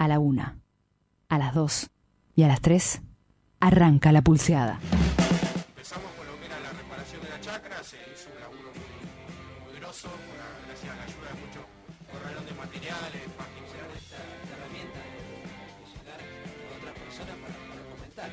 A la una, a las dos y a las tres arranca la pulseada. Empezamos con lo que era la reparación de la chacra, se hizo un laburo muy, muy grosso, por- gracias a la ayuda de muchos corralón de materiales, páginas. esta herramienta de, de llegar a otras personas para poder comentar.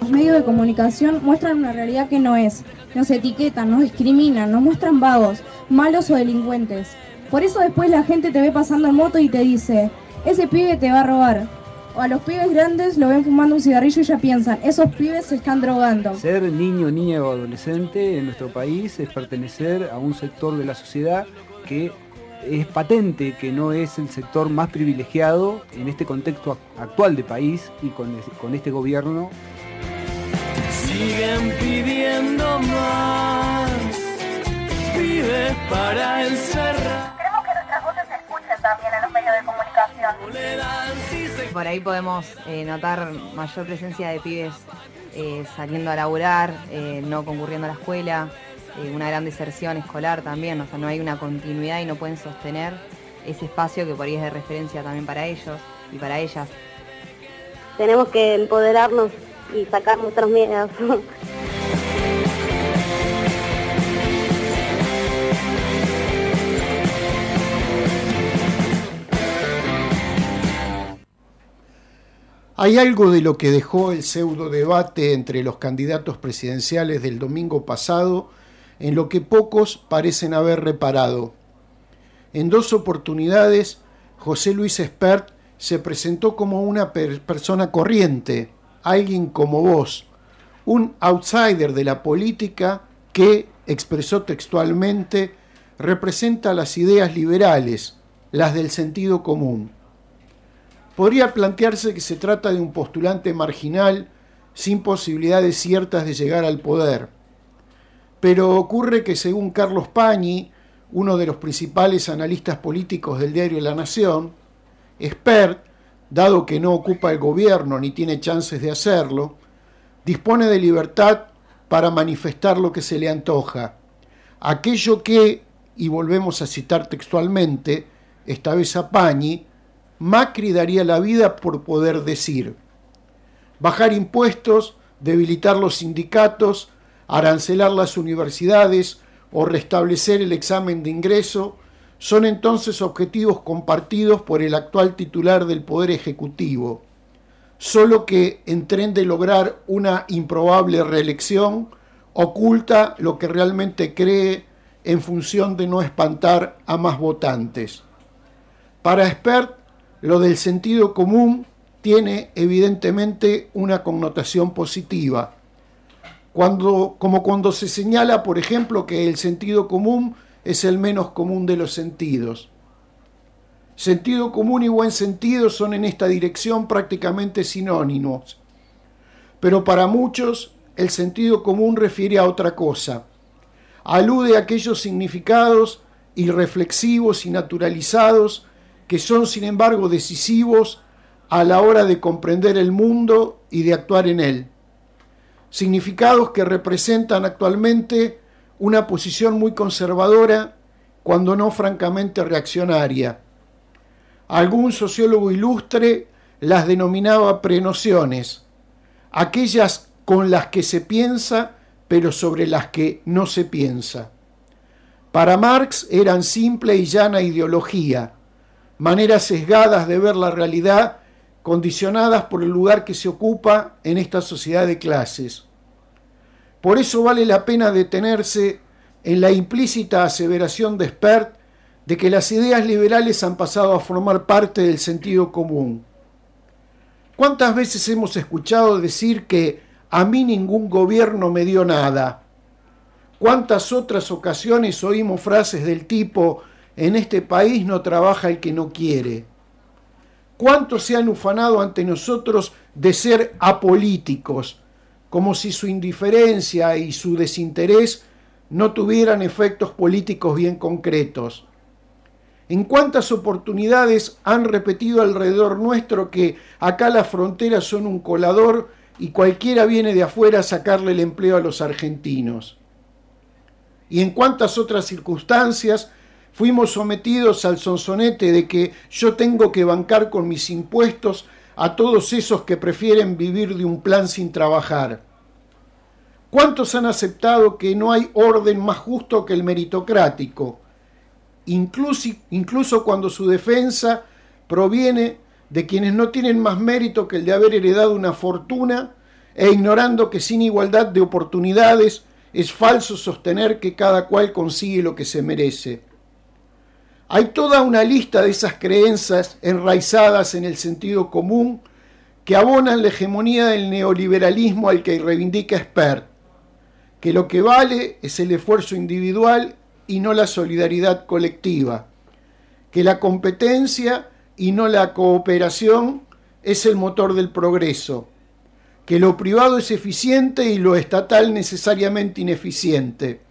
Los medios de comunicación muestran una realidad que no es. Nos etiquetan, nos discriminan, nos muestran vagos, malos o delincuentes. Por eso después la gente te ve pasando en moto y te dice, ese pibe te va a robar. O a los pibes grandes lo ven fumando un cigarrillo y ya piensan, esos pibes se están drogando. Ser niño, niña o adolescente en nuestro país es pertenecer a un sector de la sociedad que es patente que no es el sector más privilegiado en este contexto ac- actual de país y con, con este gobierno. Siguen pidiendo más. Vive para encerrar. Queremos que nuestras voces se escuchen también en los medios de comunicación. Por ahí podemos eh, notar mayor presencia de pibes eh, saliendo a laburar, eh, no concurriendo a la escuela, eh, una gran deserción escolar también, o sea, no hay una continuidad y no pueden sostener ese espacio que por ahí es de referencia también para ellos y para ellas. Tenemos que empoderarnos y sacar nuestros miedos. Hay algo de lo que dejó el pseudo debate entre los candidatos presidenciales del domingo pasado en lo que pocos parecen haber reparado. En dos oportunidades, José Luis Espert se presentó como una per- persona corriente, alguien como vos, un outsider de la política que, expresó textualmente, representa las ideas liberales, las del sentido común. Podría plantearse que se trata de un postulante marginal sin posibilidades ciertas de llegar al poder. Pero ocurre que según Carlos Pañi, uno de los principales analistas políticos del diario La Nación, Expert, dado que no ocupa el gobierno ni tiene chances de hacerlo, dispone de libertad para manifestar lo que se le antoja. Aquello que, y volvemos a citar textualmente, esta vez a Pañi, Macri daría la vida por poder decir. Bajar impuestos, debilitar los sindicatos, arancelar las universidades o restablecer el examen de ingreso son entonces objetivos compartidos por el actual titular del Poder Ejecutivo, solo que en tren de lograr una improbable reelección oculta lo que realmente cree en función de no espantar a más votantes. Para Spert, lo del sentido común tiene evidentemente una connotación positiva. Cuando, como cuando se señala, por ejemplo, que el sentido común es el menos común de los sentidos. Sentido común y buen sentido son en esta dirección prácticamente sinónimos, pero para muchos el sentido común refiere a otra cosa. Alude a aquellos significados irreflexivos y naturalizados que son sin embargo decisivos a la hora de comprender el mundo y de actuar en él. Significados que representan actualmente una posición muy conservadora, cuando no francamente reaccionaria. Algún sociólogo ilustre las denominaba prenociones, aquellas con las que se piensa, pero sobre las que no se piensa. Para Marx eran simple y llana ideología, maneras sesgadas de ver la realidad condicionadas por el lugar que se ocupa en esta sociedad de clases. Por eso vale la pena detenerse en la implícita aseveración de Spert de que las ideas liberales han pasado a formar parte del sentido común. ¿Cuántas veces hemos escuchado decir que a mí ningún gobierno me dio nada? ¿Cuántas otras ocasiones oímos frases del tipo en este país no trabaja el que no quiere? ¿Cuántos se han ufanado ante nosotros de ser apolíticos, como si su indiferencia y su desinterés no tuvieran efectos políticos bien concretos? ¿En cuántas oportunidades han repetido alrededor nuestro que acá las fronteras son un colador y cualquiera viene de afuera a sacarle el empleo a los argentinos? ¿Y en cuántas otras circunstancias fuimos sometidos al sonsonete de que yo tengo que bancar con mis impuestos a todos esos que prefieren vivir de un plan sin trabajar. ¿Cuántos han aceptado que no hay orden más justo que el meritocrático? Incluso, incluso cuando su defensa proviene de quienes no tienen más mérito que el de haber heredado una fortuna e ignorando que sin igualdad de oportunidades es falso sostener que cada cual consigue lo que se merece. Hay toda una lista de esas creencias enraizadas en el sentido común que abonan la hegemonía del neoliberalismo al que reivindica Spert, que lo que vale es el esfuerzo individual y no la solidaridad colectiva, que la competencia y no la cooperación es el motor del progreso, que lo privado es eficiente y lo estatal necesariamente ineficiente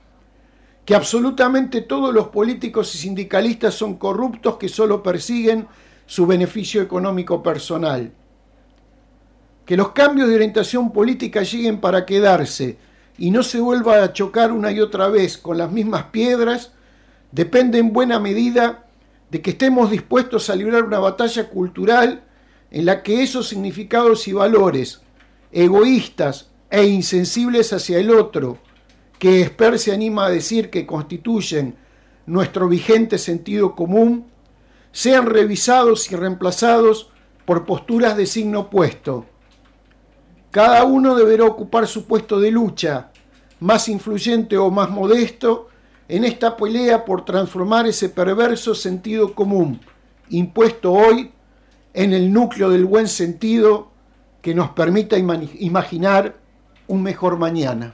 que absolutamente todos los políticos y sindicalistas son corruptos que solo persiguen su beneficio económico personal. Que los cambios de orientación política lleguen para quedarse y no se vuelva a chocar una y otra vez con las mismas piedras, depende en buena medida de que estemos dispuestos a librar una batalla cultural en la que esos significados y valores, egoístas e insensibles hacia el otro, que Esper se anima a decir que constituyen nuestro vigente sentido común, sean revisados y reemplazados por posturas de signo opuesto. Cada uno deberá ocupar su puesto de lucha, más influyente o más modesto, en esta pelea por transformar ese perverso sentido común, impuesto hoy en el núcleo del buen sentido que nos permita imaginar un mejor mañana.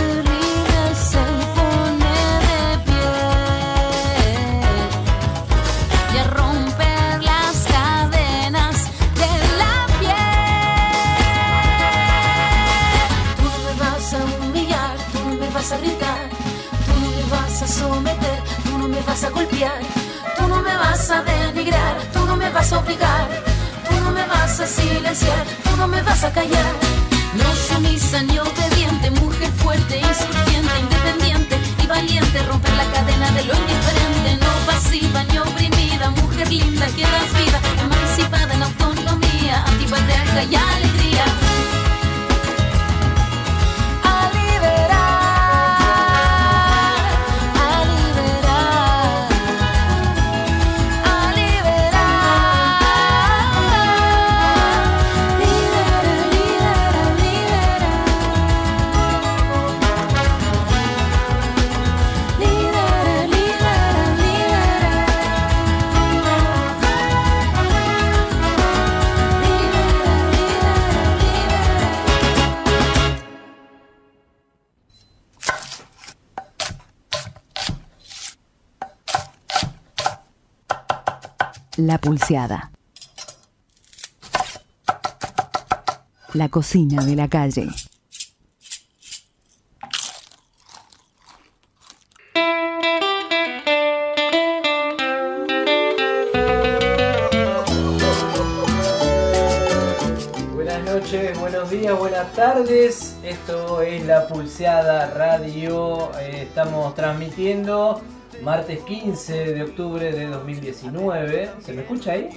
Cadena de lo indiferente, no pasiva ni oprimida, mujer linda que das vida, emancipada en autonomía, antipatriarca y alegría. La pulseada. La cocina de la calle. Buenas noches, buenos días, buenas tardes. Esto es La Pulseada Radio. Eh, estamos transmitiendo martes 15 de octubre de 2019. ¿Se me escucha ahí?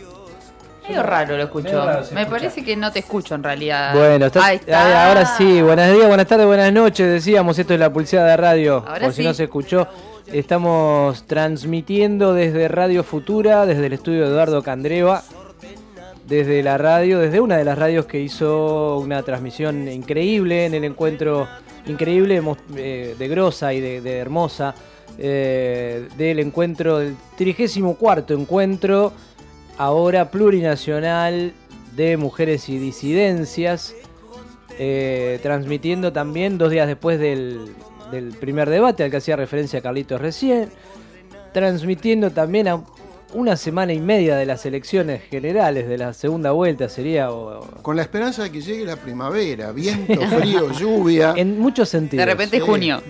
Medio raro lo escucho. Raro Me escucha. parece que no te escucho en realidad. Bueno, está- Ahí está. ahí- ahora sí, buenos días, buenas tardes, buenas noches. Decíamos, esto es la pulseada radio. Ahora por si no se escuchó, estamos transmitiendo desde Radio Futura, desde el estudio de Eduardo Candreva, desde la radio, desde una de las radios que hizo una transmisión increíble en el encuentro increíble eh, de Grosa y de, de Hermosa, eh, del encuentro, del 34 encuentro, ahora plurinacional de mujeres y disidencias, eh, transmitiendo también dos días después del, del primer debate al que hacía referencia Carlitos recién, transmitiendo también a una semana y media de las elecciones generales de la segunda vuelta sería o- Con la esperanza de que llegue la primavera, viento, frío, lluvia. en muchos sentidos. De repente Sí. junio.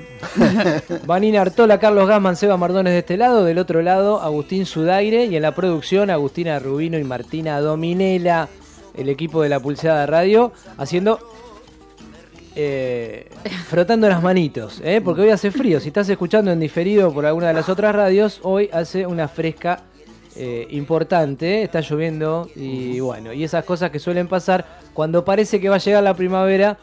Vanina Artola, Carlos Gaman, Seba Mardones de este lado, del otro lado Agustín Sudaire y en la producción Agustina Rubino y Martina Dominela, el equipo de la Pulseada Radio, haciendo eh, frotando las manitos, ¿eh? porque hoy hace frío. Si estás escuchando en diferido por alguna de las otras radios, hoy hace una fresca eh, importante, está lloviendo y bueno, y esas cosas que suelen pasar cuando parece que va a llegar la primavera,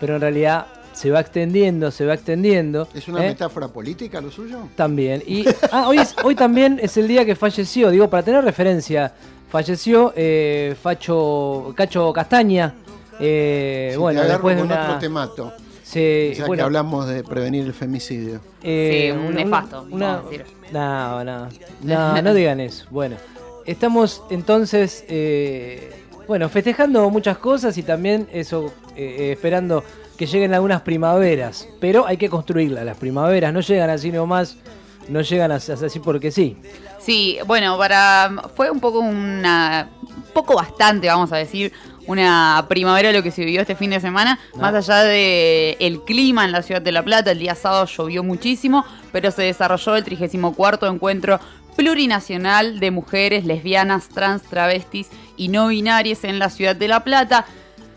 pero en realidad se va extendiendo, se va extendiendo. ¿Es una ¿eh? metáfora política lo suyo? También. Y ah, hoy, es- hoy también es el día que falleció, digo, para tener referencia, falleció eh, Facho Cacho Castaña. eh, Si bueno, te después de una. otro te mato. Bueno, que hablamos de prevenir el femicidio. eh, Sí, un una- nefasto, Una, vamos a decir. no, no, no, no digan eso. Bueno, estamos entonces, eh, bueno, festejando muchas cosas y también eso, eh, eh, esperando que lleguen algunas primaveras. Pero hay que construirlas, las primaveras no llegan así nomás, no llegan as- así porque sí. Sí, bueno, para fue un poco una un poco bastante, vamos a decir, una primavera lo que se vivió este fin de semana, más allá de el clima en la ciudad de La Plata, el día sábado llovió muchísimo, pero se desarrolló el 34 encuentro plurinacional de mujeres lesbianas, trans, travestis y no binarias en la ciudad de La Plata.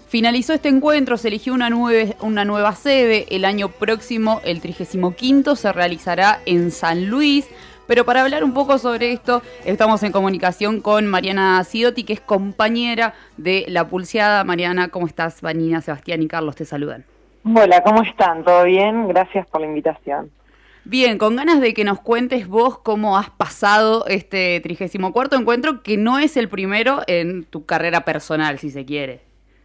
Finalizó este encuentro, se eligió una, nueve- una nueva sede. El año próximo, el 35 se realizará en San Luis. Pero para hablar un poco sobre esto, estamos en comunicación con Mariana Sidotti, que es compañera de La Pulseada. Mariana, ¿cómo estás? Vanina, Sebastián y Carlos te saludan. Hola, ¿cómo están? ¿Todo bien? Gracias por la invitación. Bien, con ganas de que nos cuentes vos cómo has pasado este 34 encuentro, que no es el primero en tu carrera personal, si se quiere,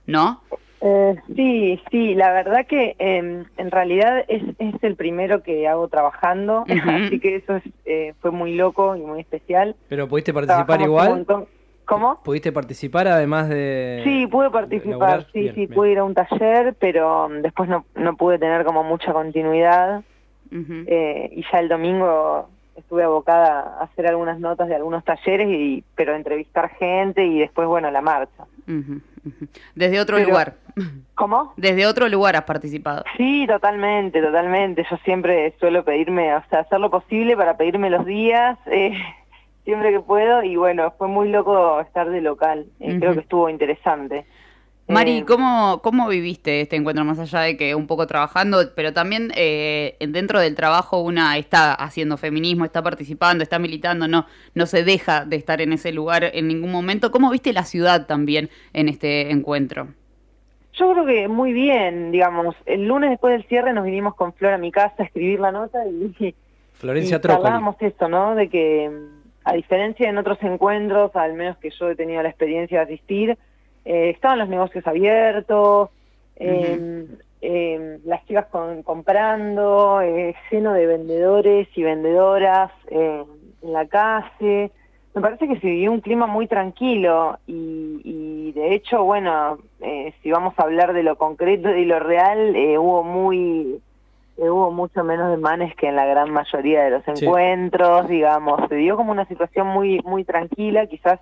¿no? Eh, sí, sí, la verdad que eh, en realidad es, es el primero que hago trabajando, así que eso es, eh, fue muy loco y muy especial. Pero pudiste participar Trabajamos un igual. montón. ¿Cómo? ¿Pudiste participar además de...? Sí, pude participar, laburar? sí, Bien, sí, bien. pude ir a un taller, pero mm, después no, no pude tener como mucha continuidad. Eh, y ya el domingo estuve abocada a hacer algunas notas de algunos talleres, y pero entrevistar gente y después, bueno, la marcha. Ujú. Desde otro Pero- lugar. ¿Cómo? Desde otro lugar has participado. Sí, totalmente, totalmente. Yo siempre suelo pedirme, o sea, hacer lo posible para pedirme los días, eh, siempre que puedo, y bueno, fue muy loco estar de local. Eh, Creo que estuvo interesante. Mari, Eh, ¿cómo, ¿cómo viviste este encuentro? Más allá de que un poco trabajando, pero también eh, dentro del trabajo una está haciendo feminismo, está participando, está militando, no, no se deja de estar en ese lugar en ningún momento. ¿Cómo viste la ciudad también en este encuentro? Yo creo que muy bien, digamos. El lunes después del cierre nos vinimos con Flor a mi casa a escribir la nota y, Florencia y Trócoli. charlábamos esto, ¿no? De que a diferencia en otros encuentros, al menos que yo he tenido la experiencia de asistir, eh, estaban los negocios abiertos, eh, eh, las chicas con- comprando, eh, lleno de vendedores y vendedoras eh, en la calle. Me parece que se vivió un clima muy tranquilo y, y de hecho, bueno, eh, si vamos a hablar de lo concreto y lo real, hubo muy hubo mucho menos desmanes que en la gran mayoría de los Sí. encuentros, digamos, se dio como una situación muy muy tranquila, quizás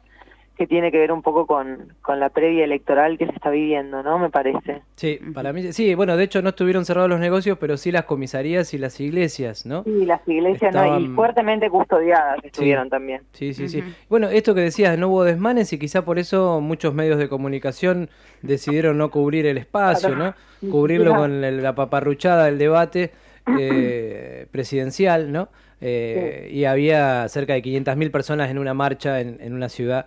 que tiene que ver un poco con, con la previa electoral que se está viviendo, ¿no? Me parece. Sí, para mí, sí, bueno, de hecho no estuvieron cerrados los negocios, pero sí las comisarías y las iglesias, ¿no? Y las iglesias, ¿no? Y Estaban- fuertemente custodiadas estuvieron también. Sí, sí, sí. Bueno, esto que decías, no hubo desmanes y quizá por eso muchos medios de comunicación decidieron no cubrir el espacio, ¿no? Cubrirlo con el- la paparruchada del debate eh, presidencial, ¿no? Eh, Y había cerca de 500.000 personas en una marcha en, en una ciudad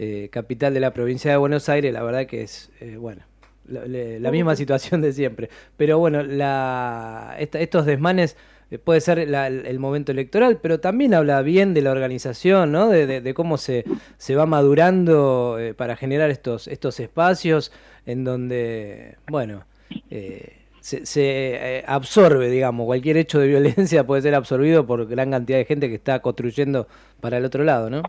eh, capital de la provincia de Buenos Aires, la verdad que es, eh, bueno, la, misma situación de siempre. Pero bueno, la, esta- estos desmanes eh, puede ser la- el, el momento electoral, pero también habla bien de la organización, ¿no? De, de- de cómo se, se va madurando eh, para generar estos, estos espacios en donde, bueno, eh, se, se, eh, absorbe, digamos, cualquier hecho de violencia puede ser absorbido por gran cantidad de gente que está construyendo para el otro lado, ¿no?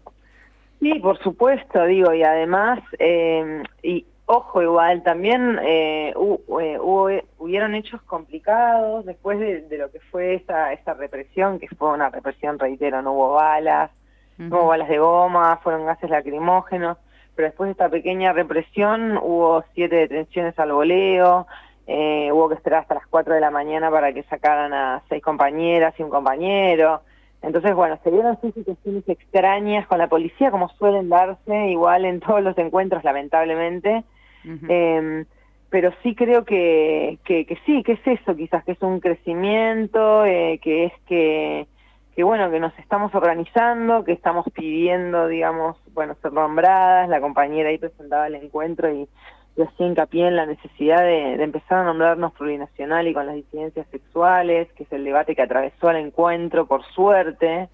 Sí, por supuesto, digo, y además, eh, y ojo, igual, también eh, eh, hubo, hubieron hechos complicados después de, de lo que fue esa, esa represión, que fue una represión, reitero, no hubo balas, no hubo balas de goma, fueron gases lacrimógenos, pero después de esta pequeña represión hubo siete detenciones al voleo, eh, hubo que esperar hasta las 4 de la mañana para que sacaran a seis compañeras y un compañero. Entonces, bueno, se dieron sí situaciones extrañas con la policía, como suelen darse igual en todos los encuentros, lamentablemente. Eh, pero sí creo que, que, que sí, que es eso, quizás que es un crecimiento, eh, que es que, que, bueno, que nos estamos organizando, que estamos pidiendo, digamos, bueno, ser nombradas. La compañera ahí presentaba el encuentro y, y hacía hincapié en la necesidad de, de empezar a nombrarnos plurinacional y con las disidencias sexuales, que es el debate que atravesó el encuentro, por suerte.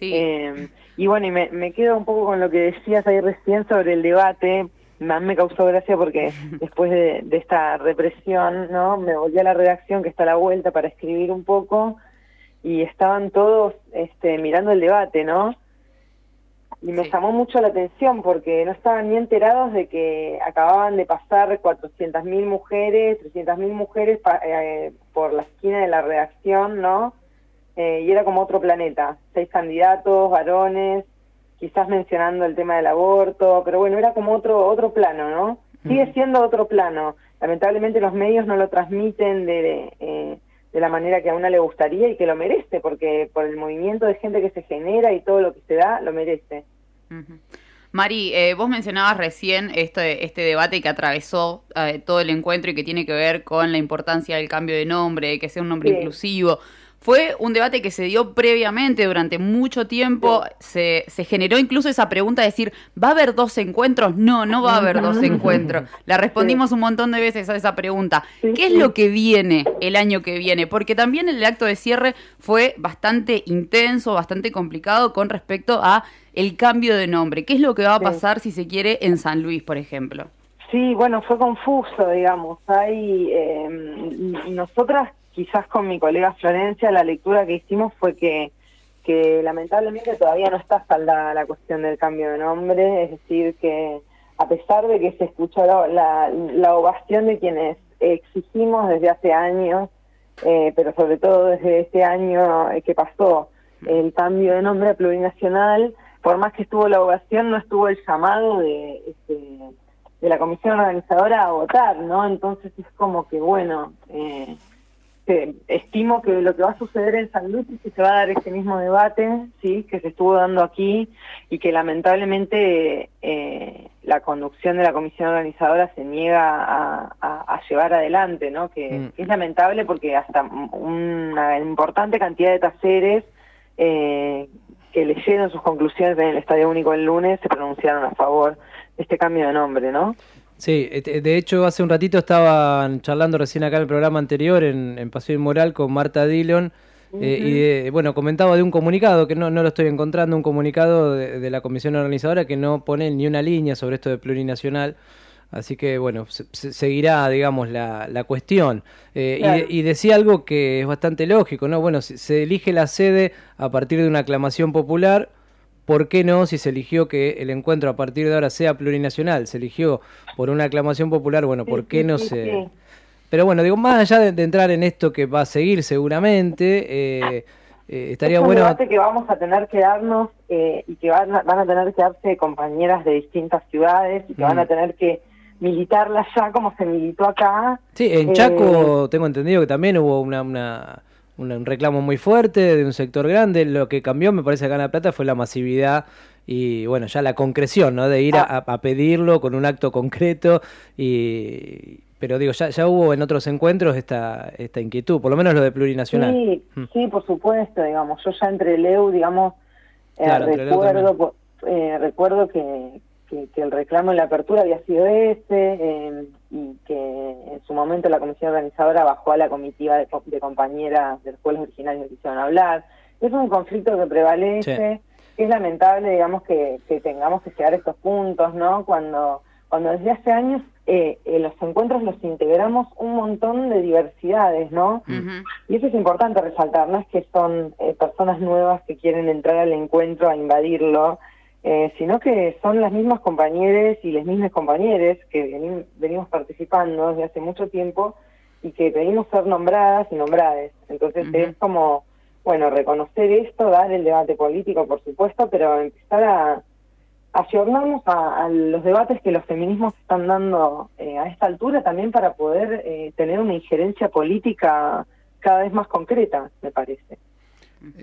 Eh, y bueno, y me, me quedo un poco con lo que decías ahí recién sobre el debate. A mí me causó gracia porque después de, de esta represión, ¿no? Me volví a la redacción que está a la vuelta para escribir un poco y estaban todos este, mirando el debate, ¿no? Y me llamó mucho la atención porque no estaban ni enterados de que acababan de pasar 400.000 mujeres, 300.000 mujeres pa- eh, por la esquina de la redacción, ¿no? Eh, y era como otro planeta, seis candidatos, varones, quizás mencionando el tema del aborto, pero bueno, era como otro otro plano, ¿no? Sigue siendo otro plano. Lamentablemente los medios no lo transmiten de, eh, de la manera que a una le gustaría y que lo merece, porque por el movimiento de gente que se genera y todo lo que se da, lo merece. Mari, eh, vos mencionabas recién este, este debate que atravesó eh, todo el encuentro y que tiene que ver con la importancia del cambio de nombre, de que sea un nombre Sí. inclusivo. Fue un debate que se dio previamente durante mucho tiempo. Se, se generó incluso esa pregunta de decir, ¿va a haber dos encuentros? No, no va a haber dos encuentros. La respondimos un montón de veces a esa pregunta. ¿Qué es lo que viene el año que viene? Porque también el acto de cierre fue bastante intenso, bastante complicado con respecto a el cambio de nombre. ¿Qué es lo que va a pasar si se quiere en San Luis, por ejemplo? Sí, bueno, fue confuso, digamos. Hay, eh, nosotras, quizás con mi colega Florencia, la lectura que hicimos fue que, que lamentablemente todavía no está saldada la cuestión del cambio de nombre, es decir, que a pesar de que se escuchó la, la, ovación de quienes exigimos desde hace años, eh, pero sobre todo desde este año eh, que pasó el cambio de nombre a plurinacional, por más que estuvo la ovación, no estuvo el llamado de, este, de la comisión organizadora a votar, ¿no? Entonces es como que, bueno, eh, estimo que lo que va a suceder en San Luis es que se va a dar ese mismo debate, sí, que se estuvo dando aquí y que lamentablemente eh, la conducción de la comisión organizadora se niega a, a- a llevar adelante, ¿no? Que, Mm. que es lamentable porque hasta una importante cantidad de taseres eh, que leyeron sus conclusiones en el Estadio Único el lunes se pronunciaron a favor este cambio de nombre, ¿no? Sí, et- de hecho hace un ratito estaban charlando recién acá en el programa anterior en, en Paseo Inmoral con Marta Dillon eh, y de- bueno, comentaba de un comunicado, que no, no lo estoy encontrando, un comunicado de, de la comisión organizadora que no pone ni una línea sobre esto de plurinacional. Así que bueno, se- se- seguirá, digamos, la, la cuestión. Eh, y, decía algo que es bastante lógico, ¿no? Bueno, se, se elige la sede a partir de una aclamación popular. ¿Por qué no si se eligió que el encuentro a partir de ahora sea plurinacional? Se eligió por una aclamación popular, bueno, ¿por qué no se. Pero bueno, digo, más allá de, de entrar en esto que va a seguir seguramente, eh, eh, estaría es un bueno... debate que vamos a tener que darnos eh, y que van a, van a tener que darse compañeras de distintas ciudades y que van a Mm. tener que militarla ya como se militó acá. Sí, en Eh, Chaco tengo entendido que también hubo una- un reclamo muy fuerte de un sector grande. Lo que cambió, me parece, acá en La Plata fue la masividad y, bueno, ya la concreción, ¿no? De ir a, Ah. a pedirlo con un acto concreto. y Pero digo, ya, ya hubo en otros encuentros esta, esta inquietud, por lo menos lo de plurinacional. Sí, Mm. sí, por supuesto, digamos, yo ya entre Leu, digamos, eh, Claro, recuerdo, eh, recuerdo que, que, que el reclamo en la apertura había sido ese eh, y que en su momento la comisión organizadora bajó a la comitiva de, co- de compañeras de los pueblos originarios que quisieron hablar. Es un conflicto que prevalece, es lamentable, digamos, que, que tengamos que llegar a estos puntos, ¿no? Cuando, cuando desde hace años eh, en los encuentros los integramos un montón de diversidades, ¿no? Y eso es importante resaltar, no es que son eh, personas nuevas que quieren entrar al encuentro a invadirlo, eh, sino que son las mismas compañeras y las mismas compañeras que veni- venimos participando desde hace mucho tiempo y que pedimos ser nombradas y nombrades. Entonces es como, bueno, reconocer esto, dar el debate político, por supuesto, pero empezar a ayornarnos a, a los debates que los feminismos están dando eh, a esta altura también para poder eh, tener una injerencia política cada vez más concreta, me parece.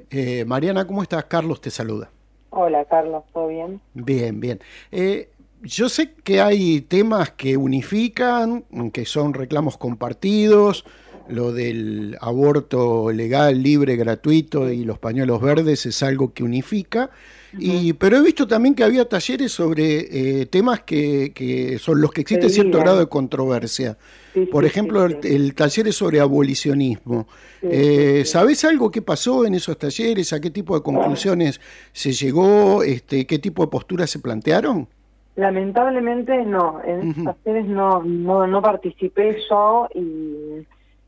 Eh, Mariana, ¿cómo estás? Carlos te saluda. Hola, Carlos, ¿todo bien? Bien, bien. Eh, yo sé que hay temas que unifican, que son reclamos compartidos, lo del aborto legal, libre, gratuito y los pañuelos verdes es algo que unifica. Y, pero he visto también que había talleres sobre eh, temas que, que son los que existe cierto grado de controversia. Sí, Por sí, ejemplo, sí, el, el taller es sobre abolicionismo. Eh, sí, sí. ¿Sabés algo qué pasó en esos talleres? ¿A qué tipo de conclusiones se llegó? Este, ¿Qué tipo de posturas se plantearon? Lamentablemente no, en estos talleres no, no, no participé yo y,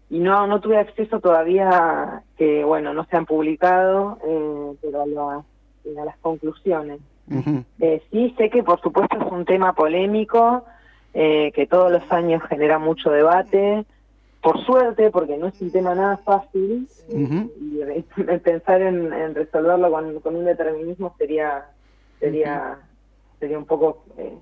y no, no tuve acceso todavía, que bueno, no se han publicado, eh, pero a, la- a las conclusiones. Eh, sí, sé que por supuesto es un tema polémico, eh, que todos los años genera mucho debate, por suerte, porque no es un tema nada fácil, y pensar en, en resolverlo con, con un determinismo sería sería sería un poco eh,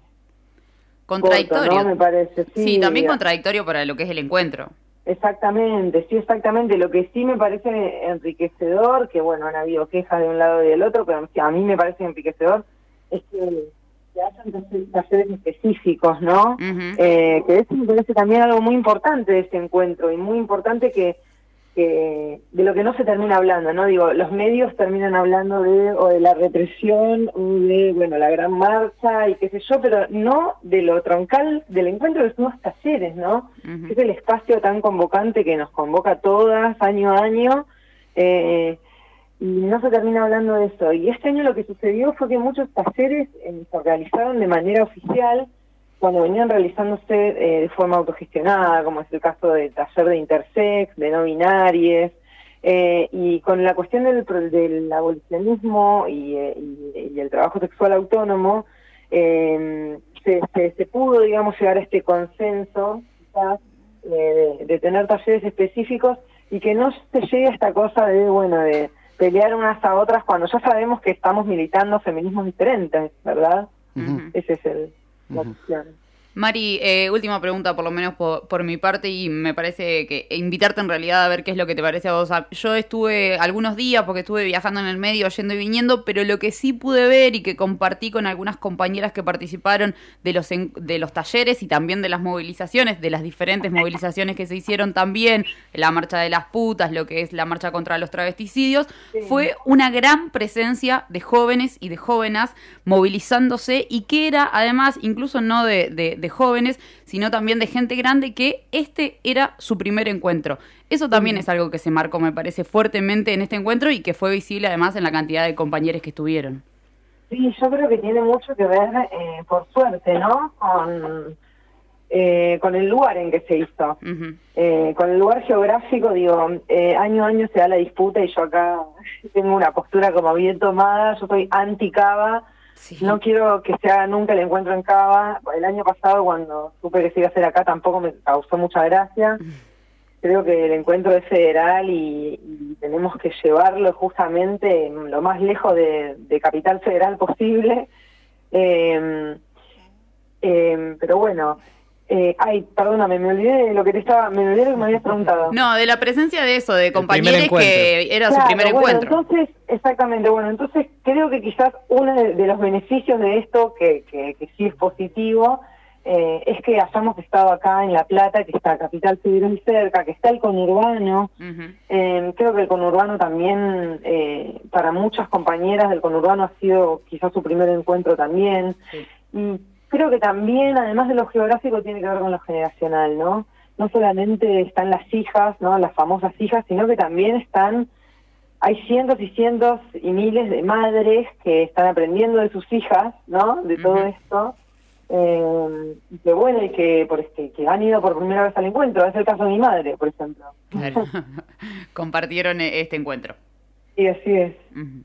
Contradictorio. corto, ¿no? Me parece. Sí, Sí, también contradictorio para lo que es el encuentro. Exactamente, sí, exactamente. Lo que sí me parece enriquecedor, que bueno, han habido quejas de un lado y del otro, pero a mí me parece enriquecedor, es que, hayan talle- talleres específicos, ¿no? Eh, que eso me parece también algo muy importante de este encuentro y muy importante que, que de lo que no se termina hablando, ¿no? Digo, los medios terminan hablando de o de la represión o de, bueno, la gran marcha y qué sé yo, pero no de lo troncal del encuentro que son los talleres, ¿no? es el espacio tan convocante que nos convoca a todas año a año eh, y no se termina hablando de eso. Y este año lo que sucedió fue que muchos talleres eh, se realizaron de manera oficial cuando venían realizándose eh, de forma autogestionada, como es el caso del taller de intersex, de no binarias, eh, y con la cuestión del, del abolicionismo y, eh, y- y el trabajo sexual autónomo, eh, se, se- se pudo, digamos, llegar a este consenso, quizás, eh, de, de tener talleres específicos y que no se llegue a esta cosa de, bueno, de pelear unas a otras cuando ya sabemos que estamos militando feminismos diferentes, ¿verdad? Ese es el, la cuestión. Mari, eh, última pregunta, por lo menos por, por mi parte, y me parece que invitarte en realidad a ver qué es lo que te parece a vos. Ah, Yo estuve algunos días, porque estuve viajando en el medio, yendo y viniendo, pero lo que sí pude ver y que compartí con algunas compañeras que participaron de los, en- de los talleres y también de las movilizaciones, de las diferentes movilizaciones que se hicieron también, la marcha de las putas, lo que es la marcha contra los travesticidios, fue una gran presencia de jóvenes y de jóvenes movilizándose y que era además incluso no de, de- de jóvenes, sino también de gente grande que este era su primer encuentro. Eso también es algo que se marcó, me parece, fuertemente en este encuentro y que fue visible además en la cantidad de compañeros que estuvieron. Sí, yo creo que tiene mucho que ver, eh, por suerte, ¿no? Con, eh, con el lugar en que se hizo. Eh, con el lugar geográfico, digo, eh, año a año se da la disputa y yo acá tengo una postura como bien tomada, yo soy anti-cava, No quiero que se haga nunca el encuentro en Cava. El año pasado, cuando supe que se iba a hacer acá, tampoco me causó mucha gracia. Creo que el encuentro es federal y, y tenemos que llevarlo justamente lo más lejos de, de Capital Federal posible. Eh, eh, pero bueno, eh, ay, perdóname, me olvidé de lo que te estaba, me olvidé de lo que me habías preguntado. No, de la presencia de eso, de compañeros que era su primer bueno, encuentro. Entonces, exactamente, bueno, entonces creo que quizás uno de, de los beneficios de esto, que, que, que sí es positivo, eh, es que hayamos estado acá en La Plata, que está Capital Federal cerca, que está el conurbano. Eh, creo que el conurbano también, eh, para muchas compañeras del conurbano ha sido quizás su primer encuentro también. Y creo que también, además de lo geográfico, tiene que ver con lo generacional, ¿no? No solamente están las hijas, ¿no? Las famosas hijas, sino que también están, hay cientos y cientos y miles de madres que están aprendiendo de sus hijas, ¿no? De todo esto. Eh, que bueno, y que, por este, que han ido por primera vez al encuentro. Es el caso de mi madre, por ejemplo. Claro. Compartieron eh, este encuentro. Y así es. Ujú.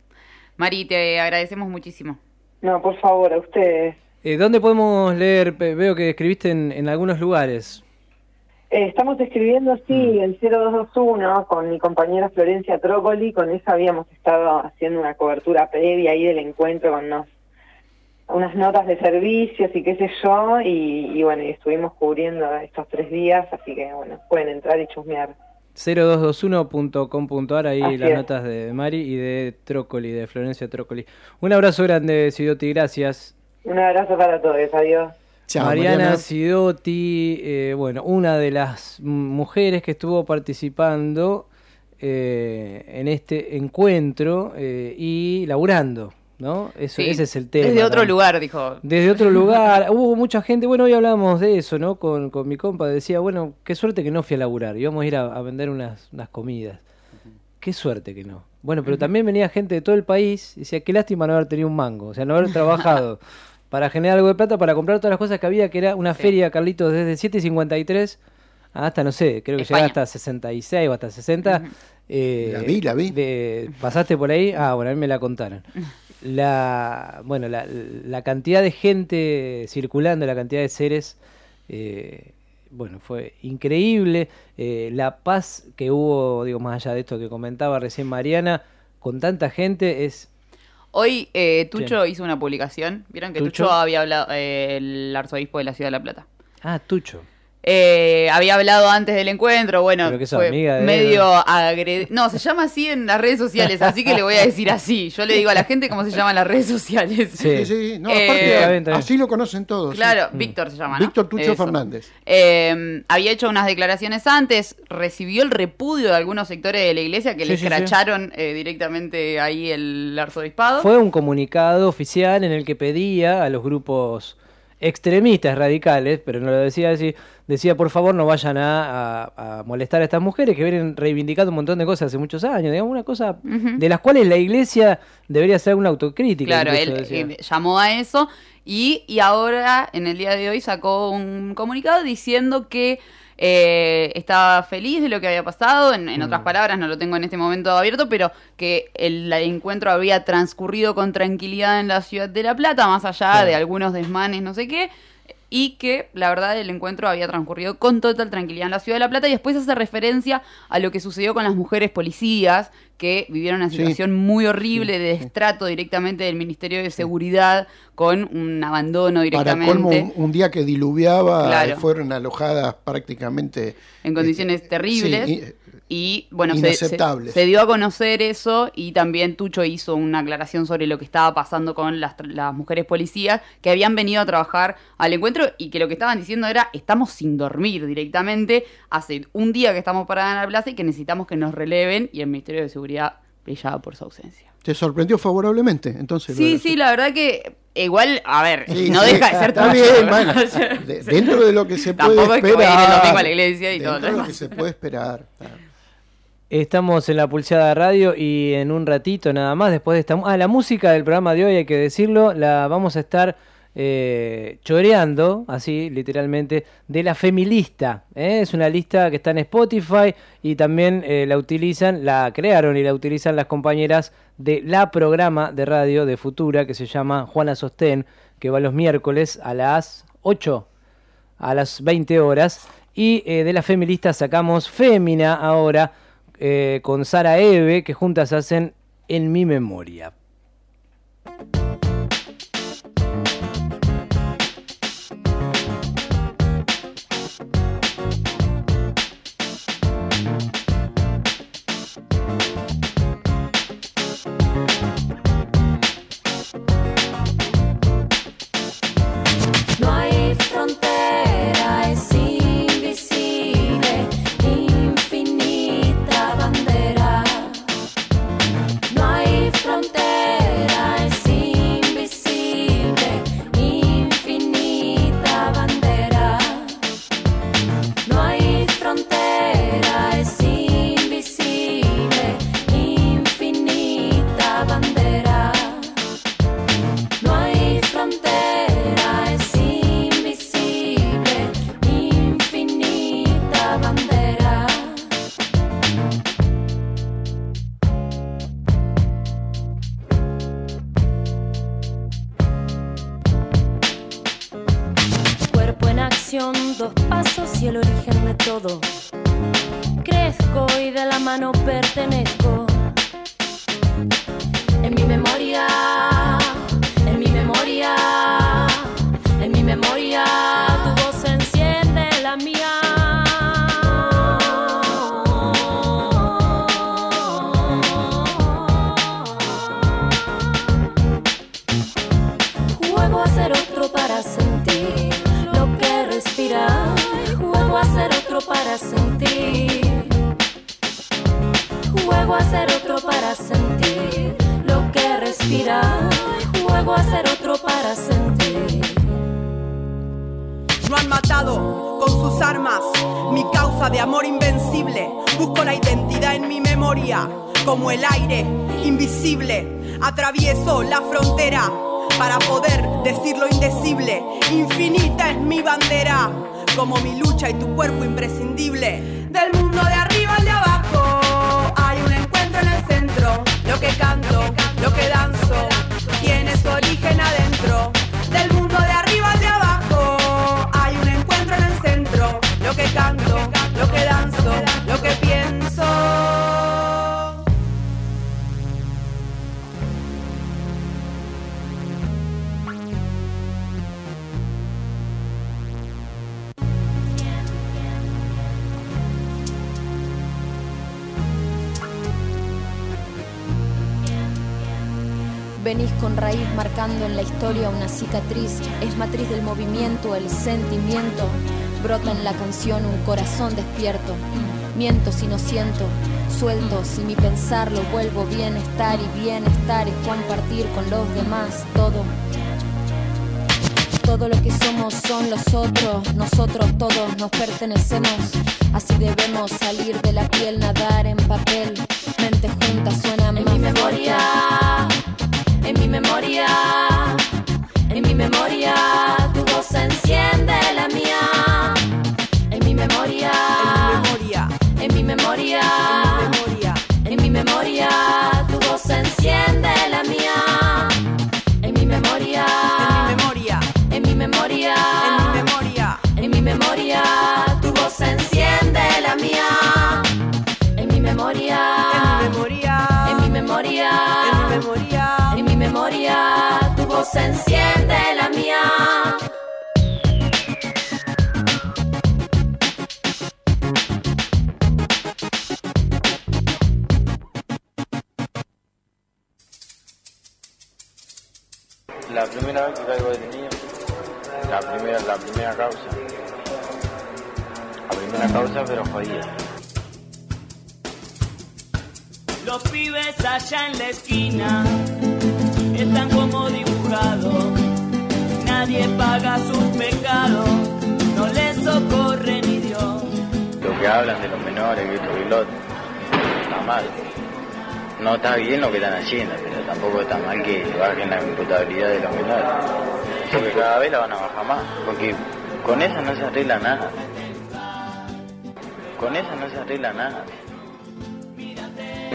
Mari, te agradecemos muchísimo. No, por favor, a ustedes. Eh, ¿Dónde podemos leer? Veo que escribiste en, en algunos lugares. Eh, estamos escribiendo, sí, el 0221 con mi compañera Florencia Trócoli. Con esa habíamos estado haciendo una cobertura previa ahí del encuentro con unos, unas notas de servicios y qué sé yo. Y, y bueno, y estuvimos cubriendo estos tres días, así que bueno, pueden entrar y chusmear. 0221.com.ar, ahí Así las es. notas de Mari y de Trócoli, de Florencia Trócoli. Un abrazo grande, Sidotti, gracias. Un abrazo para todos, adiós. Mariana, Mariana. Sidotti, eh, bueno, una de las mujeres que estuvo participando eh, en este encuentro eh, y laburando, ¿no? Eso, Sí, ese es el tema. Desde otro lugar, dijo. Desde otro lugar, hubo mucha gente, bueno, hoy hablamos de eso, ¿no? Con, con mi compa, decía, bueno, qué suerte que no fui a laburar, íbamos a ir a, a vender unas, unas comidas. Qué suerte que no. Bueno, pero también venía gente de todo el país y decía, qué lástima no haber tenido un mango, o sea, no haber trabajado para generar algo de plata, para comprar todas las cosas que había, que era una feria, Carlitos, desde 7.53 hasta, no sé, creo que llegaba España. hasta 66 o hasta 60. eh, La vi, la vi. de- ¿Pasaste por ahí? Ah, bueno, a mí me la contaron. La, bueno, la, la cantidad de gente circulando, la cantidad de seres, eh, bueno, fue increíble. Eh, la paz que hubo, digo, más allá de esto que comentaba recién Mariana, con tanta gente es... Hoy eh, Tucho hizo una publicación. Vieron que ¿Tucho? Tucho, había hablado, eh, el arzobispo de la ciudad de La Plata. Ah, Tucho. Eh, había hablado antes del encuentro, bueno, Pero que sos fue amiga de él, medio agredi- No, se llama así en las redes sociales, así que le voy a decir así. Yo le digo a la gente cómo se llaman las redes sociales. Sí, sí, no, Eh, aparte, así lo conocen todos. sí. Claro, Víctor se llama, ¿no? Víctor Tucho Eso. Fernández. Eh, había hecho unas declaraciones antes, recibió el repudio de algunos sectores de la iglesia que Sí, le sí, sí. escracharon eh, directamente ahí el arzobispado. Fue un comunicado oficial en el que pedía a los grupos extremistas radicales, pero no lo decía así, decía por favor no vayan a, a- a molestar a estas mujeres que vienen reivindicando un montón de cosas hace muchos años, digamos, una cosa de las cuales la iglesia debería hacer una autocrítica. Claro, incluso, él eh, llamó a eso y, y ahora, en el día de hoy, sacó un comunicado diciendo que eh, estaba feliz de lo que había pasado. En, en Mm. otras palabras, no lo tengo en este momento abierto, pero que el, encuentro había transcurrido con tranquilidad en la ciudad de La Plata, más allá de algunos desmanes, no sé qué. Y que la verdad el encuentro había transcurrido con total tranquilidad en la ciudad de La Plata. Y después hace referencia a lo que sucedió con las mujeres policías que vivieron una Sí. situación muy horrible de destrato directamente del Ministerio de Seguridad con un abandono Para directamente colmo, un, un día que diluviaba, Claro. eh, fueron alojadas prácticamente en condiciones terribles. Y- bueno, se, se- inaceptables. se dio a conocer eso y también Tucho hizo una aclaración sobre lo que estaba pasando con las, las mujeres policías que habían venido a trabajar al encuentro y que lo que estaban diciendo era estamos sin dormir directamente, hace un día que estamos paradas en la plaza y que necesitamos que nos releven y el Ministerio de Seguridad brillaba por su ausencia. ¿Te sorprendió favorablemente? Entonces, Sí, sí, la verdad que igual, a ver, Sí, no sí, deja de ser está bien, bueno, de- dentro de lo que se puede Tampoco es que voy a ir el esperar. domingo a la iglesia y dentro todo lo de lo que se puede esperar. Estamos en la pulseada radio y en un ratito nada más, después de esta... Ah, la música del programa de hoy, hay que decirlo, la vamos a estar eh, choreando, así literalmente, de la Femilista. ¿eh? Es una lista que está en Spotify y también eh, la utilizan, la crearon y la utilizan las compañeras de la programa de radio de Futura que se llama Juana Sostén, que va los miércoles a las 8, a las 20 horas. Y eh, de la Femilista sacamos Fémina ahora eh, con Sara Eve, que juntas hacen En mi memoria. No han matado con sus armas mi causa de amor invencible. Busco la identidad en mi memoria, como el aire invisible. Atravieso la frontera para poder decir lo indecible. Infinita es mi bandera, como mi lucha y tu cuerpo imprescindible. Del mundo de arriba al de abajo, hay un encuentro en el centro. Lo que canto, lo que danzo, tiene su origen Venís con raíz marcando en la historia una cicatriz. Es matriz del movimiento, el sentimiento. Brota en la canción un corazón despierto. Miento si no siento, suelto si mi pensar lo vuelvo bienestar y bienestar es compartir con los demás todo. Todo lo que somos son los otros, nosotros todos nos pertenecemos. Así debemos salir de la piel, nadar en papel. Mente junta suena en mi memoria, en mi memoria, en mi memoria. Esquina están como dibujados. Nadie paga sus pecados, no les socorre ni Dios. Lo que hablan de los menores, esto y otro, está mal. No está bien lo que están haciendo, pero tampoco está mal que bajen la imputabilidad de los menores. Porque cada vez la van a bajar más. Porque con esa no se arregla nada. Con esa no se arregla nada.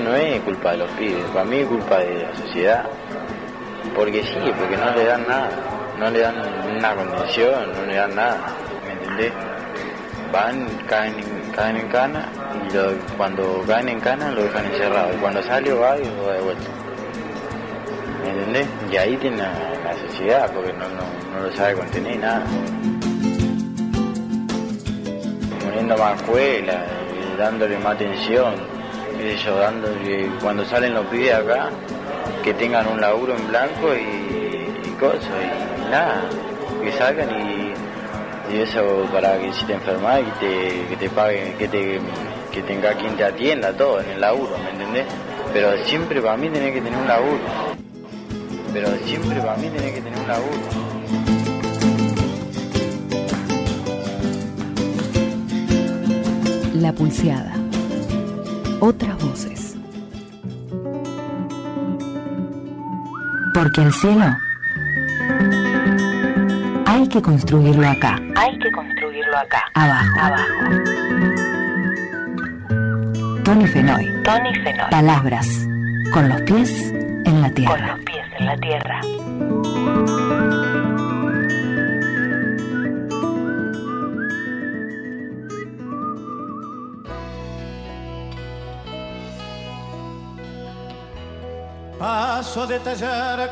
No es culpa de los pibes, para mí es culpa de la sociedad. Porque sí, porque no le dan nada. No le dan una condición, no le dan nada. ¿Me entendés? Van, caen, caen en cana y cuando caen en cana lo dejan encerrado. Y cuando sale va y lo va de vuelta. ¿Me entendés? Y ahí tiene la, la sociedad, porque no, no, no lo sabe contener nada. Poniendo más escuela, dándole más atención, cuando salen los pibes acá, que tengan un laburo en blanco y, cosas, y nada, que salgan y, y eso para que si te enfermas y te, que te paguen, que te que tenga quien te atienda todo en el laburo, ¿me entendés? Pero siempre para mí tenés que tener un laburo. Pero siempre para mí tenés que tener un laburo. La Pulseada. Otras voces. Porque el cielo hay que construirlo acá, Hay que construirlo acá. abajo. Abajo. Tony Fenoy. Tony Fenoy. Palabras con los pies en la Con tierra. los pies en la tierra. Paso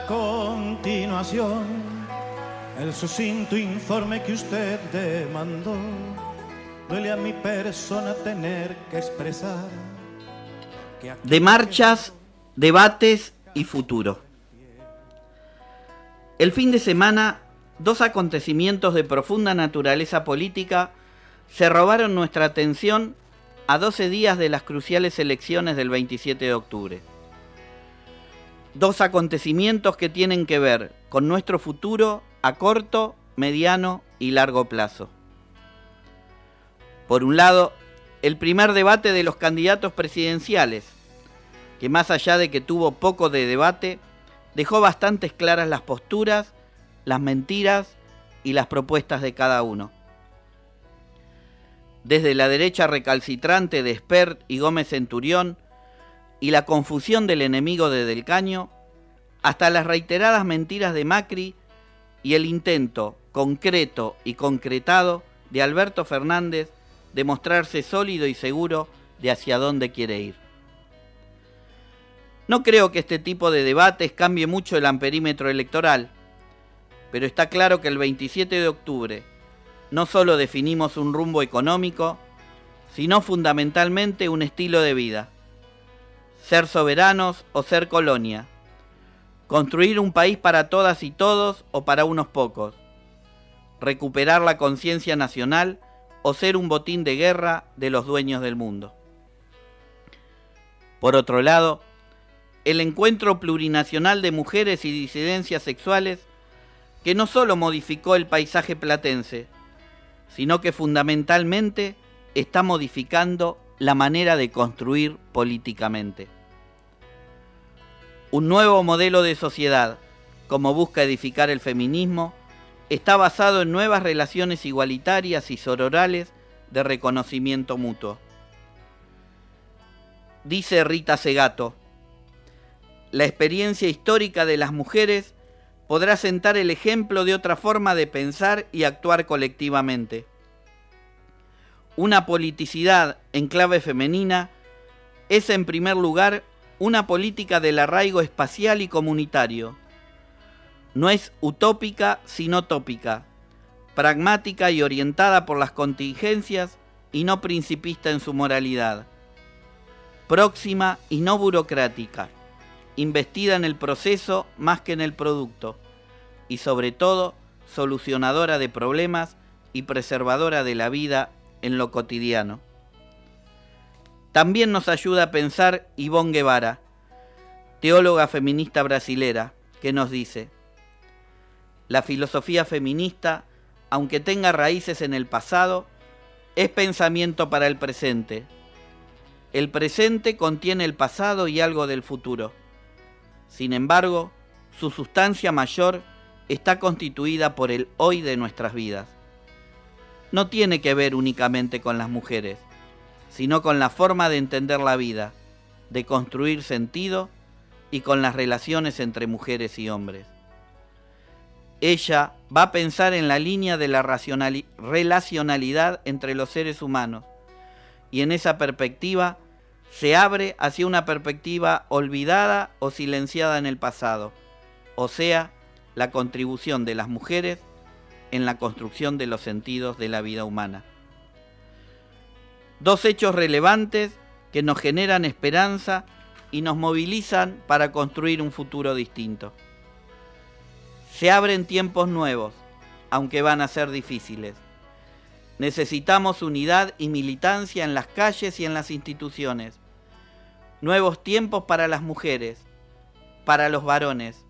continuación el informe que usted demandó. Duele a mi persona tener que expresar de marchas, debates y futuro. El fin de semana, dos acontecimientos de profunda naturaleza política se robaron nuestra atención a 12 días de las cruciales elecciones del 27 de octubre. Dos acontecimientos que tienen que ver con nuestro futuro a corto, mediano y largo plazo. Por un lado, el primer debate de los candidatos presidenciales, que más allá de que tuvo poco de debate, dejó bastantes claras las posturas, las mentiras y las propuestas de cada uno. Desde la derecha recalcitrante de Espert y Gómez Centurión y la confusión del enemigo de Del Caño, hasta las reiteradas mentiras de Macri y el intento concreto y concretado de Alberto Fernández de mostrarse sólido y seguro de hacia dónde quiere ir. No creo que este tipo de debates cambie mucho el amperímetro electoral, pero está claro que el 27 de octubre no solo definimos un rumbo económico, sino fundamentalmente un estilo de vida. Ser soberanos o ser colonia. Construir un país para todas y todos o para unos pocos. Recuperar la conciencia nacional o ser un botín de guerra de los dueños del mundo. Por otro lado, el encuentro plurinacional de mujeres y disidencias sexuales que no solo modificó el paisaje platense, sino que fundamentalmente está modificando la manera de construir políticamente. Un nuevo modelo de sociedad, como busca edificar el feminismo, está basado en nuevas relaciones igualitarias y sororales de reconocimiento mutuo. Dice Rita Segato, la experiencia histórica de las mujeres podrá sentar el ejemplo de otra forma de pensar y actuar colectivamente. Una politicidad en clave femenina es en primer lugar una política del arraigo espacial y comunitario. No es utópica sino tópica, pragmática y orientada por las contingencias y no principista en su moralidad. Próxima y no burocrática, investida en el proceso más que en el producto y sobre todo solucionadora de problemas y preservadora de la vida en lo cotidiano. También nos ayuda a pensar Ivonne Guevara, teóloga feminista brasilera, que nos dice, la filosofía feminista, aunque tenga raíces en el pasado, es pensamiento para el presente. El presente contiene el pasado y algo del futuro. Sin embargo, su sustancia mayor está constituida por el hoy de nuestras vidas. No tiene que ver únicamente con las mujeres, sino con la forma de entender la vida, de construir sentido y con las relaciones entre mujeres y hombres. Ella va a pensar en la línea de la relacionalidad entre los seres humanos y en esa perspectiva se abre hacia una perspectiva olvidada o silenciada en el pasado, o sea, la contribución de las mujeres en la construcción de los sentidos de la vida humana. Dos hechos relevantes que nos generan esperanza y nos movilizan para construir un futuro distinto. Se abren tiempos nuevos, aunque van a ser difíciles. Necesitamos unidad y militancia en las calles y en las instituciones. Nuevos tiempos para las mujeres, para los varones,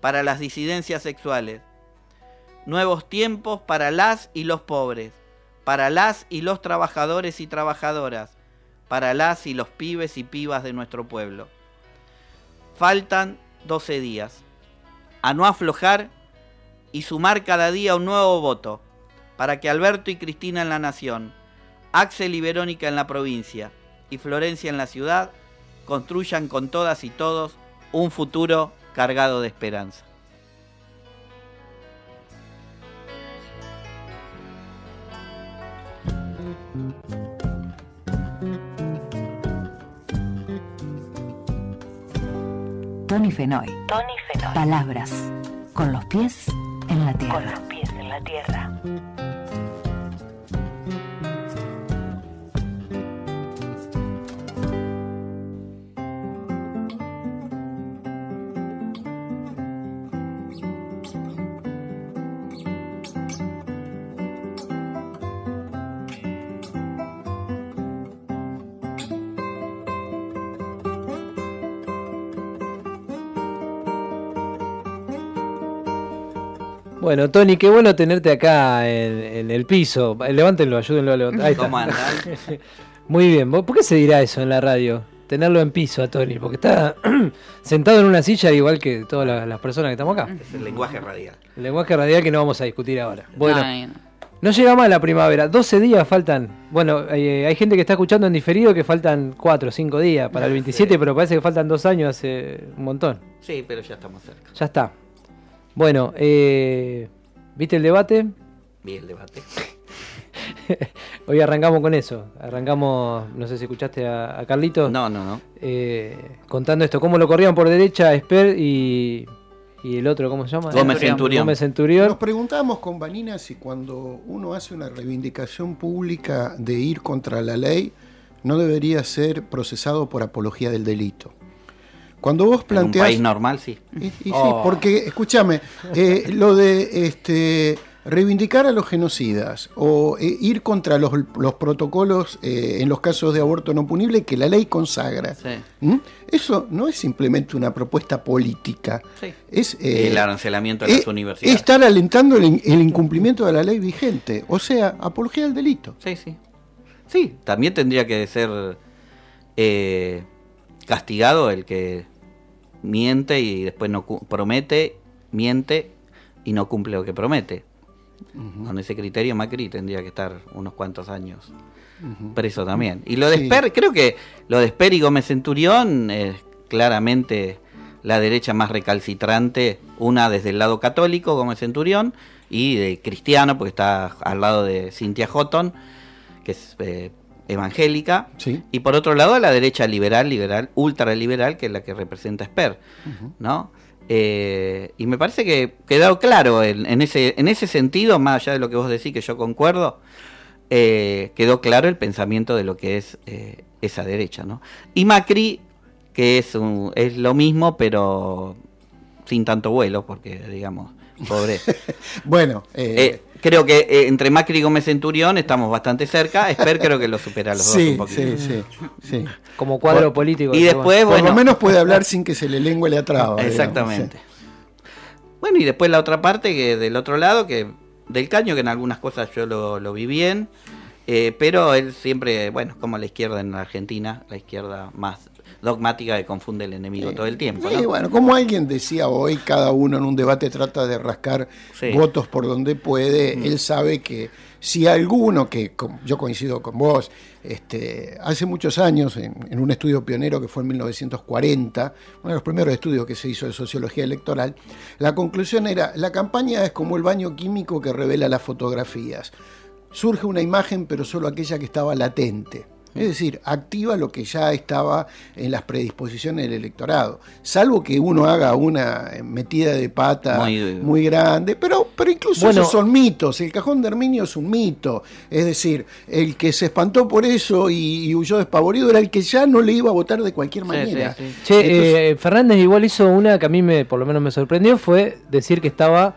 para las disidencias sexuales. Nuevos tiempos para las y los pobres, para las y los trabajadores y trabajadoras, para las y los pibes y pibas de nuestro pueblo. Faltan 12 días. A no aflojar y sumar cada día un nuevo voto para que Alberto y Cristina en la nación, Axel y Verónica en la provincia y Florencia en la ciudad construyan con todas y todos un futuro cargado de esperanza. Tony Fenoy. Tony Fenoy. Palabras. Con los pies en la tierra. Con los pies en la tierra. Bueno, Tony, qué bueno tenerte acá en, en el piso. Levántenlo, ayúdenlo a levantar. Ahí está. ¿Cómo andan? Muy bien. ¿Vos- ¿Por qué se dirá eso en la radio? Tenerlo en piso a Tony, porque está sentado en una silla igual que todas las, las personas que estamos acá. Es el lenguaje radial. El lenguaje radial que no vamos a discutir ahora. Bueno, Ay, no. no llega más la primavera. 12 días faltan. Bueno, eh, hay gente que está escuchando en diferido que faltan 4 o 5 días para el 27, pero parece que faltan dos años hace un montón. Sí, pero ya estamos cerca. Ya está. Bueno, eh, ¿viste el debate? Vi el debate. Hoy arrancamos con eso. Arrancamos, no sé si escuchaste a, a Carlitos. No, no, no. eh, contando esto, cómo lo corrían por derecha Esper y, y el otro, ¿cómo se llama? Gómez Centurión. Gómez Centurión. Nos preguntábamos con Vanina si cuando uno hace una reivindicación pública de ir contra la ley, no debería ser procesado por apología del delito. Cuando vos En un planteás... país normal, sí. Y, y sí, Oh. porque, escúchame, eh, lo de este, reivindicar a los genocidas o eh, ir contra los, los protocolos eh, en los casos de aborto no punible que la ley consagra, Sí. ¿m? eso no es simplemente una propuesta política, Sí. es eh, el arancelamiento de las universidades. estar alentando el, el incumplimiento de la ley vigente, o sea, apología del delito. Sí, sí. Sí, también tendría que ser castigado el que miente y después no promete, miente y no cumple lo que promete. Con ese criterio Macri tendría que estar unos cuantos años preso también. Y lo de Sí. Creo que lo de Esper y Gómez Centurión es claramente la derecha más recalcitrante, una desde el lado católico, Gómez Centurión, y de cristiano, porque está al lado de Cynthia Houghton, que es eh, evangélica, Sí. y por otro lado la derecha liberal, liberal, ultraliberal, que es la que representa Esper, ¿no? Eh, y me parece que quedó claro en, en ese, en ese sentido, más allá de lo que vos decís, que yo concuerdo, eh, quedó claro el pensamiento de lo que es eh, esa derecha, ¿no? Y Macri, que es, un- es lo mismo, pero sin tanto vuelo, porque, digamos, pobre. Bueno, Eh, creo que eh, entre Macri y Gómez Centurión estamos bastante cerca. Esper creo que lo supera a los sí, dos un poquito. sí, sí, sí. Como cuadro Por- político. y después, Por bueno, lo menos puede hablar sin que se le lengua la traba. digamos, Exactamente. sí. Bueno, y después la otra parte, que del otro lado, que del caño, que en algunas cosas yo lo, lo vi bien, eh, pero él siempre, bueno, como la izquierda en Argentina, la izquierda más dogmática que confunde el enemigo todo el tiempo. Sí, ¿no? bueno, como alguien decía hoy, cada uno en un debate trata de rascar Sí. votos por donde puede. Mm. Él sabe que si alguno, que yo coincido con vos, este, hace muchos años, en, en un estudio pionero que fue en 1940, uno de los primeros estudios que se hizo de sociología electoral, la conclusión era, la campaña es como el baño químico que revela las fotografías. Surge una imagen, pero solo aquella que estaba latente. Es decir, activa lo que ya estaba en las predisposiciones del electorado. Salvo que uno haga una metida de pata muy, Muy- grande, pero, pero incluso Bueno. esos son mitos. El cajón de Herminio es un mito. Es decir, el que se espantó por eso y, y huyó despavorido era el que ya no le iba a votar de cualquier manera. Che, Entonces- eh, Fernández igual hizo una que a mí me, por lo menos me sorprendió, fue decir que estaba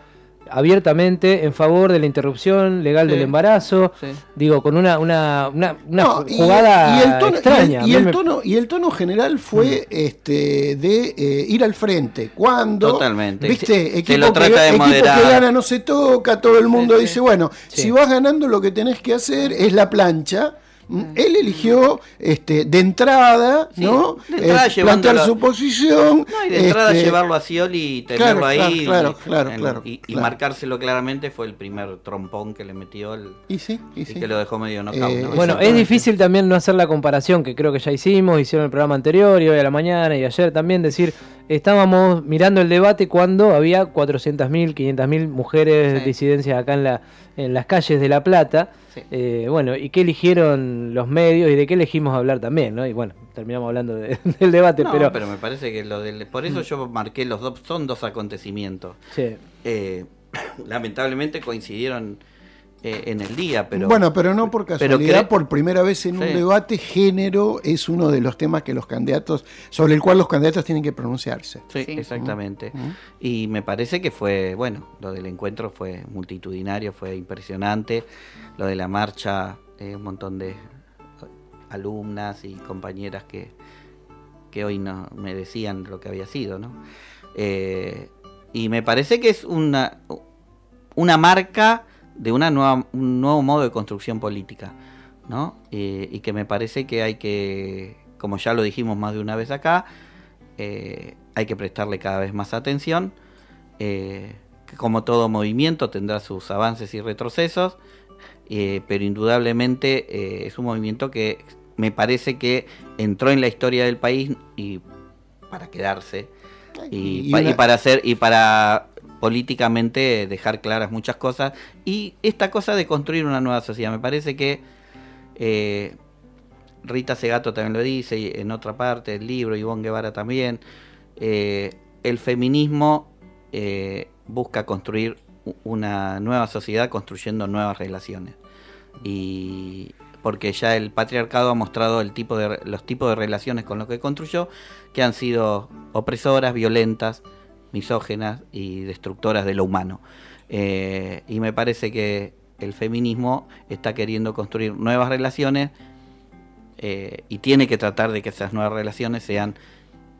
abiertamente en favor de la interrupción legal Sí. del embarazo, Sí. digo, con una, una, una, una No, y- jugada y el tono, y el- extraña. Y el, tono, y el tono general fue este de eh, ir al frente. Cuando, Totalmente. viste, Se- equipo, se lo que, trata de equipo moderar. que gana no se toca, todo el mundo dice, bueno, Sí. si vas ganando lo que tenés que hacer es la plancha. Mm, Él eligió este, de entrada, ¿no? de entrada Eh, plantear su posición. No, y de entrada este, llevarlo a Scioli y tenerlo claro, ahí claro, y, claro, en- claro, y, y marcárselo claramente fue el primer trompón que le metió el, y, sí, y, sí. que lo dejó medio knockout. Eh, ¿no? Bueno, es difícil también no hacer la comparación, que creo que ya hicimos, hicieron el programa anterior y hoy a la mañana y ayer también, decir, estábamos mirando el debate cuando había 400.000, 500.000 mujeres Sí. disidencias acá en, la, en las calles de La Plata. Sí. Eh, bueno, ¿y qué eligieron los medios y de qué elegimos hablar también? ¿no? Y bueno, terminamos hablando de- del debate, No, pero... pero... me parece que lo del... Por eso yo marqué los dos... Son dos acontecimientos. Sí. Eh, lamentablemente coincidieron eh, en el día, pero... bueno, pero no por pero casualidad, cre- por primera vez en un debate, género es uno de los temas que los candidatos, sobre el cual los candidatos tienen que pronunciarse. Sí, Sí. exactamente. Y me parece que fue, bueno, lo del encuentro fue multitudinario, fue impresionante. Lo de la marcha, eh, un montón de alumnas y compañeras que, que hoy no me decían lo que había sido, ¿no? Eh, y me parece que es una, una marca de una nueva, un nuevo modo de construcción política, ¿no? Eh, y que me parece que hay que, como ya lo dijimos más de una vez acá, eh, hay que prestarle cada vez más atención. eh, que como todo movimiento tendrá sus avances y retrocesos, eh, pero indudablemente es un movimiento que me parece que entró en la historia del país y para quedarse y, Y pa- una- y para hacer y para políticamente dejar claras muchas cosas. Y esta cosa de construir una nueva sociedad me parece que eh, Rita Segato también lo dice y en otra parte del libro Ivonne Guevara también eh, el feminismo eh, busca construir una nueva sociedad construyendo nuevas relaciones. Y porque ya el patriarcado ha mostrado el tipo de los tipos de relaciones con los que construyó que han sido opresoras, violentas, misógenas y destructoras de lo humano. Eh, y me parece que el feminismo está queriendo construir nuevas relaciones eh, y tiene que tratar de que esas nuevas relaciones sean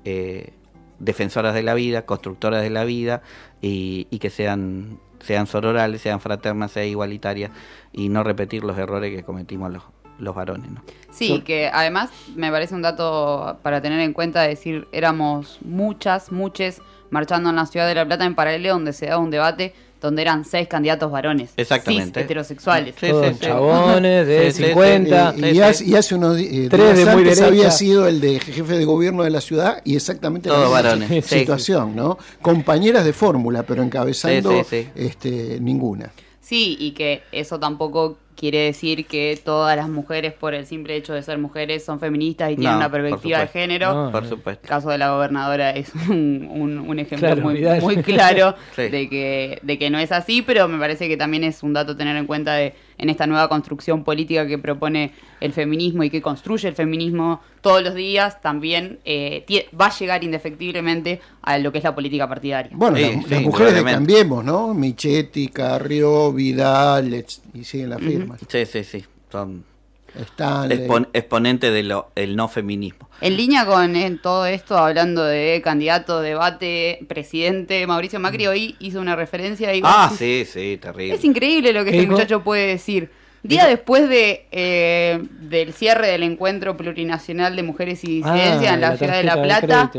eh, defensoras de la vida, constructoras de la vida y, y que sean sean sororales, sean fraternas, sean igualitarias y no repetir los errores que cometimos los, los varones. ¿no? Sí, que además me parece un dato para tener en cuenta, decir, éramos muchas, muchas marchando en la ciudad de La Plata en paralelo donde se daba un debate donde eran seis candidatos varones. Exactamente. cis, heterosexuales. Sí, Todos sí, sí. chabones de Sí, sí, sí. 50. Y, y hace, y hace unos di- eh, Tres días de muy antes había sido el de jefe de gobierno de la ciudad y exactamente Todos la misma varones, sí. situación, ¿no? Compañeras de fórmula, pero encabezando Sí, sí, sí. Este, ninguna. Sí, y que eso tampoco quiere decir que todas las mujeres, por el simple hecho de ser mujeres, son feministas y tienen No, una perspectiva de género. No, Por supuesto. El caso de la gobernadora es un, un- un ejemplo Claro, muy, muy claro Sí. de, que, de que no es así, pero me parece que también es un dato tener en cuenta de en esta nueva construcción política que propone el feminismo y que construye el feminismo todos los días, también eh, va a llegar indefectiblemente a lo que es la política partidaria. Bueno, Sí, la- sí, las mujeres de. Cambiemos, ¿no? Michetti, Carrió, Vidal, y siguen las firmas. Sí, sí, sí. Son. Expon- exponentes del no feminismo. En línea con eh, todo esto, hablando de candidato, debate, presidente, Mauricio Macri hoy hizo una referencia y Ah, sí, sí, terrible. es increíble lo que ¿Qué este dijo? muchacho puede decir. Día después de eh, del cierre del encuentro plurinacional de mujeres y disidencias Ah, en la, la ciudad de La de Plata,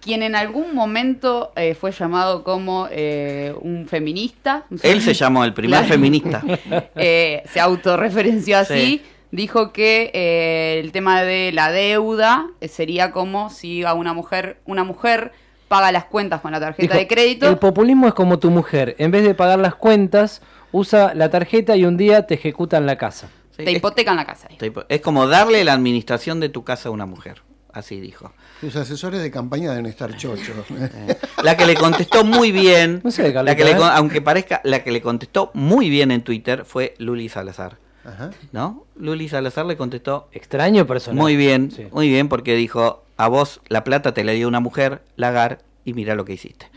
quien en algún momento eh, fue llamado como eh, un feminista. Él se llamó el primer Claro. feminista. eh, se autorreferenció así. Sí. Dijo que eh, el tema de la deuda eh, sería como si a una mujer, una mujer paga las cuentas con la tarjeta Dijo, de crédito. El populismo es como tu mujer. En vez de pagar las cuentas, usa la tarjeta y un día te ejecutan la casa. te hipotecan la casa. Es como darle la administración de tu casa a una mujer. Así dijo. Sus asesores de campaña deben estar chochos. La que le contestó muy bien, No sé de la que le ¿eh? aunque parezca, la que le contestó muy bien en Twitter fue Luli Salazar. Ajá. ¿No? Luli Salazar le contestó Extraño personaje. muy bien, Sí. muy bien, porque dijo, a vos la plata te la dio una mujer, Lagar, y mira lo que hiciste.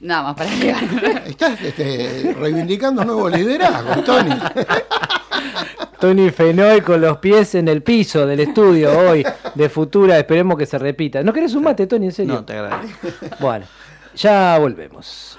Nada más para llegar. Estás este, reivindicando nuevo liderazgo, Tony. Tony Fenoy con los pies en el piso del estudio hoy de Futura. Esperemos que se repita. ¿No querés un mate, Tony? En serio. No, te agradezco. Bueno, ya volvemos.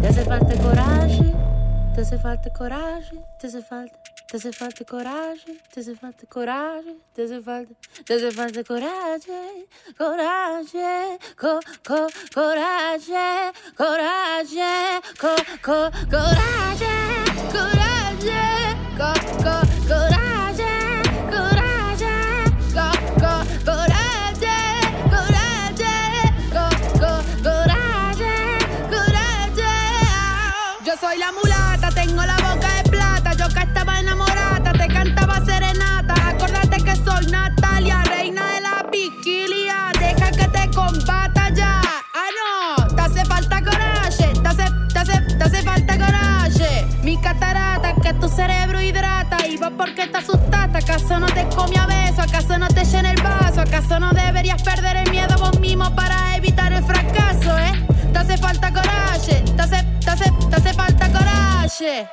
Te hace falta coraje, te hace falta coraje, te hace falta, te hace falta coraje, te hace falta coraje, te hace falta, te hace falta coraje, coraje, co, co, coraje, coraje, co, co, coraje, coraje, co, co, coraje, coraje, soy Natalia, reina de la vigilia. Deja que te combata ya. Ah, no, te hace falta coraje, te hace, te hace, te hace falta coraje. Mi catarata, que tu cerebro hidrata. Y vos porque te asustaste, ¿acaso no te comí a beso? ¿Acaso no te llena el vaso? ¿Acaso no deberías perder el miedo vos mismo para evitar el fracaso, eh? Te hace falta coraje, te hace, te hace, te hace falta coraje.